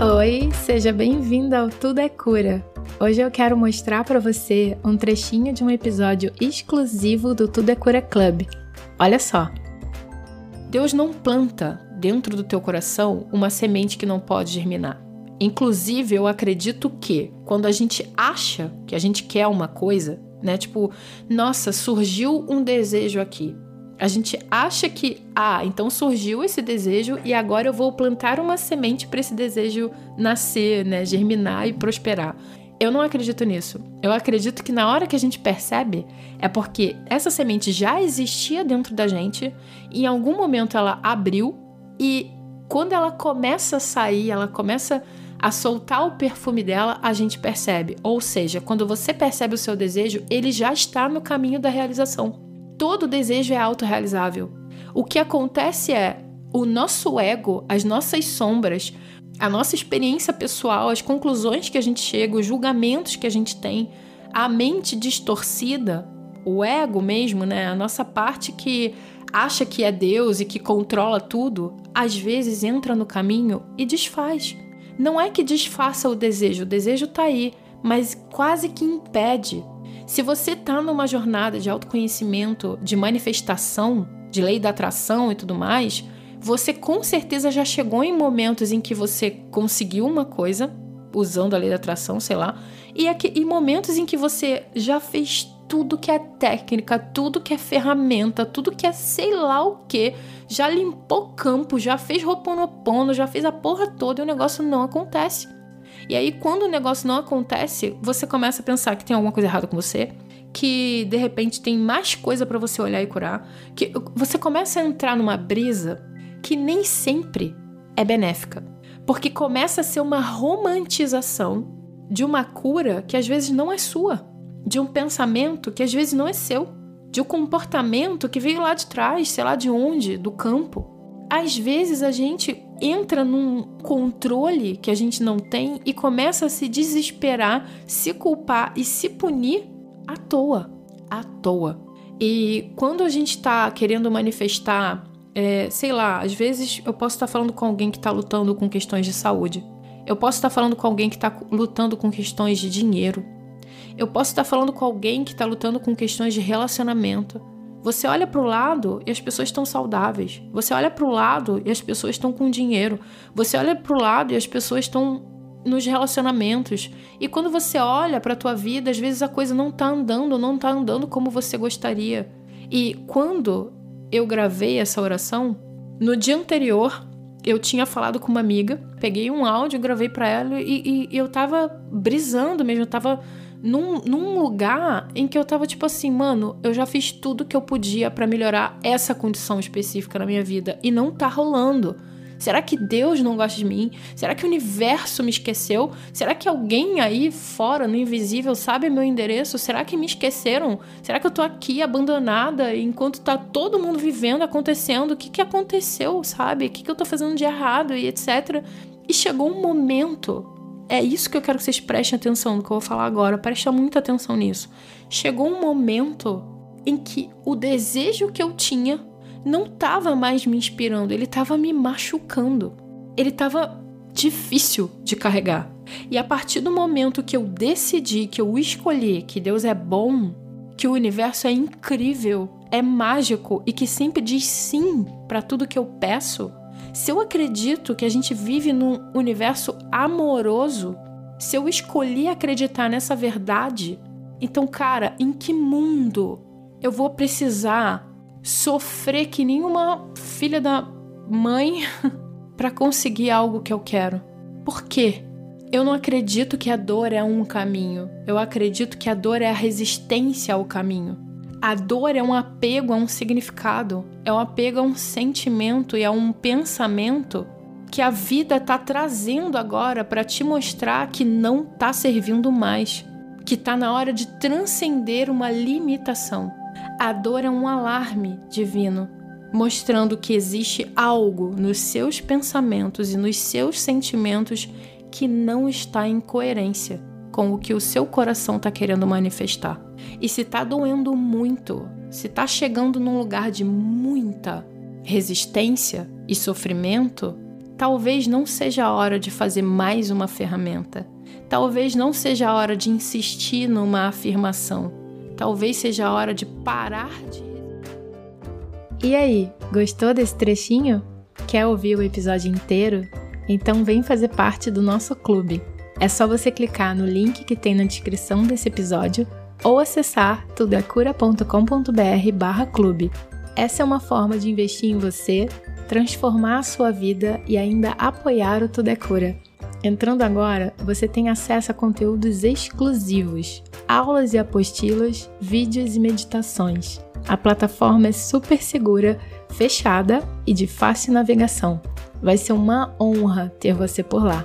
Oi, seja bem-vindo ao Tudo é Cura. Hoje eu quero mostrar para você um trechinho de um episódio exclusivo do Tudo é Cura Club. Olha só. Deus não planta dentro do teu coração uma semente que não pode germinar. Inclusive, eu acredito que quando a gente acha que a gente quer uma coisa, né? Tipo, nossa, surgiu um desejo aqui. A gente acha que, ah, então surgiu esse desejo e agora eu vou plantar uma semente para esse desejo nascer, né, germinar e prosperar. Eu não acredito nisso. Eu acredito que na hora que a gente percebe, é porque essa semente já existia dentro da gente, em algum momento ela abriu e quando ela começa a sair, ela começa a soltar o perfume dela, a gente percebe. Ou seja, quando você percebe o seu desejo, ele já está no caminho da realização. Todo desejo é autorrealizável. O que acontece é o nosso ego, as nossas sombras, a nossa experiência pessoal, as conclusões que a gente chega, os julgamentos que a gente tem, a mente distorcida, o ego mesmo, né? A nossa parte que acha que é Deus e que controla tudo, às vezes entra no caminho e desfaz. Não é que desfaça o desejo, o desejo tá aí, mas quase que impede se você está numa jornada de autoconhecimento, de manifestação, de lei da atração e tudo mais, você com certeza já chegou em momentos em que você conseguiu uma coisa, usando a lei da atração, sei lá, e, aqui, e momentos em que você já fez tudo que é técnica, tudo que é ferramenta, tudo que é sei lá o que, já limpou campo, já fez roponopono, já fez a porra toda e o negócio não acontece. E aí, quando o negócio não acontece, você começa a pensar que tem alguma coisa errada com você, que de repente tem mais coisa para você olhar e curar, que você começa a entrar numa brisa que nem sempre é benéfica, porque começa a ser uma romantização de uma cura que às vezes não é sua, de um pensamento que às vezes não é seu, de um comportamento que veio lá de trás, sei lá de onde, do campo. Às vezes a gente entra num controle que a gente não tem e começa a se desesperar, se culpar e se punir à toa. À toa. E quando a gente está querendo manifestar, é, sei lá, às vezes eu posso estar tá falando com alguém que está lutando com questões de saúde. Eu posso estar tá falando com alguém que está lutando com questões de dinheiro. Eu posso estar tá falando com alguém que está lutando com questões de relacionamento. Você olha para o lado e as pessoas estão saudáveis. Você olha para o lado e as pessoas estão com dinheiro. Você olha para o lado e as pessoas estão nos relacionamentos. E quando você olha para a tua vida, às vezes a coisa não está andando, não está andando como você gostaria. E quando eu gravei essa oração, no dia anterior eu tinha falado com uma amiga, peguei um áudio, gravei para ela e, e, eu tava brisando mesmo, eu tava num, num lugar em que eu tava tipo assim, mano, eu já fiz tudo que eu podia para melhorar essa condição específica na minha vida e não tá rolando. Será que Deus não gosta de mim? Será que o universo me esqueceu? Será que alguém aí fora, no invisível, sabe meu endereço? Será que me esqueceram? Será que eu tô aqui abandonada enquanto tá todo mundo vivendo, acontecendo? O que que aconteceu, sabe? O que que eu tô fazendo de errado e etc. E chegou um momento é isso que eu quero que vocês prestem atenção no que eu vou falar agora. Presta muita atenção nisso. Chegou um momento em que o desejo que eu tinha não estava mais me inspirando, ele estava me machucando. Ele estava difícil de carregar. E a partir do momento que eu decidi, que eu escolhi que Deus é bom, que o universo é incrível, é mágico e que sempre diz sim para tudo que eu peço, se eu acredito que a gente vive num universo amoroso, se eu escolhi acreditar nessa verdade, então, cara, em que mundo eu vou precisar sofrer que nenhuma filha da mãe para conseguir algo que eu quero? Por quê? Eu não acredito que a dor é um caminho. Eu acredito que a dor é a resistência ao caminho. A dor é um apego a um significado, é um apego a um sentimento e a um pensamento que a vida está trazendo agora para te mostrar que não está servindo mais, que está na hora de transcender uma limitação. A dor é um alarme divino, mostrando que existe algo nos seus pensamentos e nos seus sentimentos que não está em coerência com o que o seu coração está querendo manifestar. E se está doendo muito, se está chegando num lugar de muita resistência e sofrimento, talvez não seja a hora de fazer mais uma ferramenta. Talvez não seja a hora de insistir numa afirmação. Talvez seja a hora de parar de. E aí, gostou desse trechinho? Quer ouvir o episódio inteiro? Então vem fazer parte do nosso clube. É só você clicar no link que tem na descrição desse episódio ou acessar tudacura.com.br/clube. Essa é uma forma de investir em você, transformar a sua vida e ainda apoiar o Tudo é Cura. Entrando agora, você tem acesso a conteúdos exclusivos, aulas e apostilas, vídeos e meditações. A plataforma é super segura, fechada e de fácil navegação. Vai ser uma honra ter você por lá.